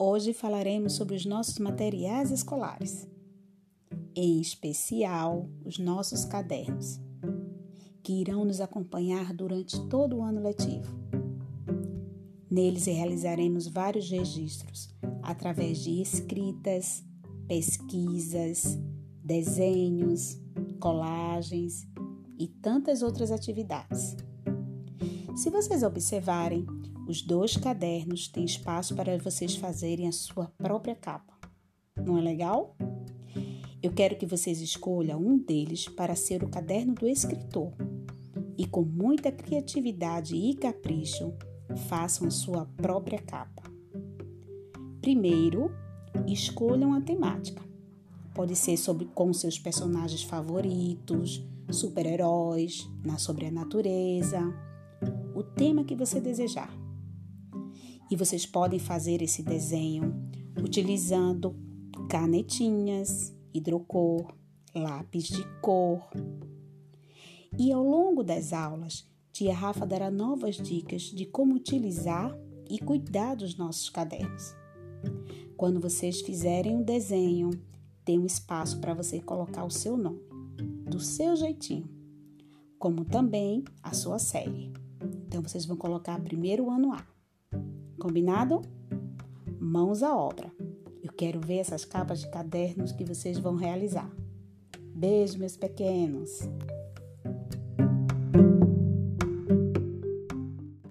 Hoje falaremos sobre os nossos materiais escolares, em especial os nossos cadernos, que irão nos acompanhar durante todo o ano letivo. Neles realizaremos vários registros através de escritas, pesquisas, desenhos, colagens e tantas outras atividades. Se vocês observarem, os dois cadernos têm espaço para vocês fazerem a sua própria capa. Não é legal? Eu quero que vocês escolham um deles para ser o caderno do escritor e, com muita criatividade e capricho, façam a sua própria capa. Primeiro, escolham a temática. Pode ser sobre com seus personagens favoritos, super-heróis, na sobre a natureza, o tema que você desejar. E vocês podem fazer esse desenho utilizando canetinhas, hidrocor, lápis de cor. E ao longo das aulas, tia Rafa dará novas dicas de como utilizar e cuidar dos nossos cadernos. Quando vocês fizerem um desenho, tem um espaço para você colocar o seu nome, do seu jeitinho, como também a sua série. Então vocês vão colocar primeiro o ano A. Combinado? Mãos à obra. Eu quero ver essas capas de cadernos que vocês vão realizar. Beijo, meus pequenos!